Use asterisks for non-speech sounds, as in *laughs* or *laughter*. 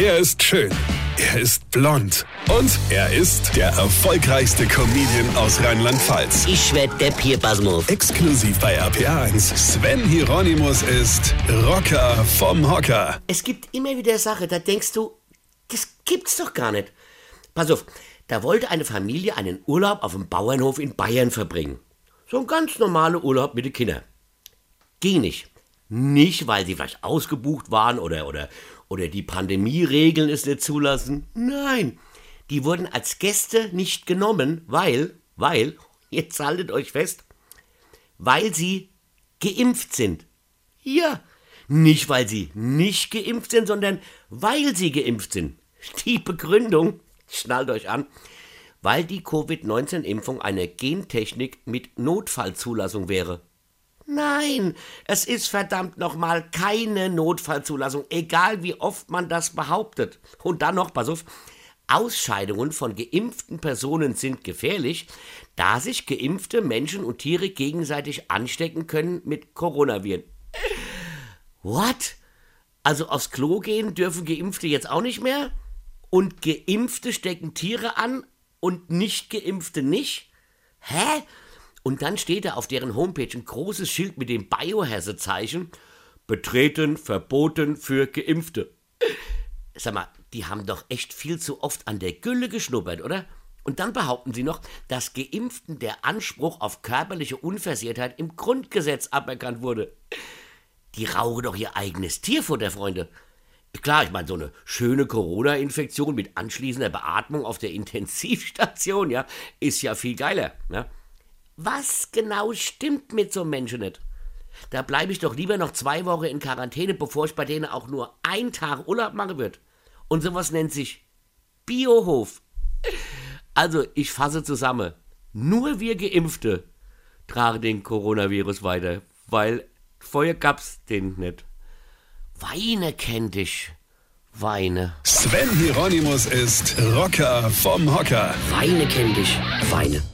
Er ist schön. Er ist blond. Und er ist der erfolgreichste Comedian aus Rheinland-Pfalz. Ich werd der Pierpasmus. Exklusiv bei RPA1. Sven Hieronymus ist Rocker vom Hocker. Es gibt immer wieder Sachen, da denkst du, das gibt's doch gar nicht. Pass auf, da wollte eine Familie einen Urlaub auf dem Bauernhof in Bayern verbringen. So ein ganz normaler Urlaub mit den Kindern. Ging nicht. Nicht, weil sie vielleicht ausgebucht waren oder, oder, oder die Pandemieregeln es nicht zulassen. Nein, die wurden als Gäste nicht genommen, weil, weil, *laughs* jetzt haltet euch fest, weil sie geimpft sind. Ja, nicht weil sie nicht geimpft sind, sondern weil sie geimpft sind. *laughs* Die Begründung, schnallt euch an, weil die Covid-19-Impfung eine Gentechnik mit Notfallzulassung wäre. Nein, es ist verdammt nochmal keine Notfallzulassung, egal wie oft man das behauptet. Und dann noch, pass auf, Ausscheidungen von geimpften Personen sind gefährlich, da sich geimpfte Menschen und Tiere gegenseitig anstecken können mit Coronaviren. What? Also aufs Klo gehen dürfen Geimpfte jetzt auch nicht mehr? Und Geimpfte stecken Tiere an und nicht Geimpfte nicht? Hä? Und dann steht da auf deren Homepage ein großes Schild mit dem Biohazard-Zeichen. Betreten, verboten für Geimpfte. Sag mal, die haben doch echt viel zu oft an der Gülle geschnuppert, oder? Und dann behaupten sie noch, dass Geimpften der Anspruch auf körperliche Unversehrtheit im Grundgesetz aberkannt wurde. Die rauchen doch ihr eigenes Tierfutter, Freunde. Klar, ich meine, so eine schöne Corona-Infektion mit anschließender Beatmung auf der Intensivstation, ja, ist ja viel geiler. Ja? Was genau stimmt mit so einem Menschen nicht? Da bleibe ich doch lieber noch zwei Wochen in Quarantäne, bevor ich bei denen auch nur einen Tag Urlaub machen wird. Und sowas nennt sich Biohof. Also, ich fasse zusammen. Nur wir Geimpfte tragen den Coronavirus weiter, weil vorher gab's den nicht. Weine kennt dich. Weine. Sven Hieronymus ist Rocker vom Hocker. Weine kennt dich. Weine.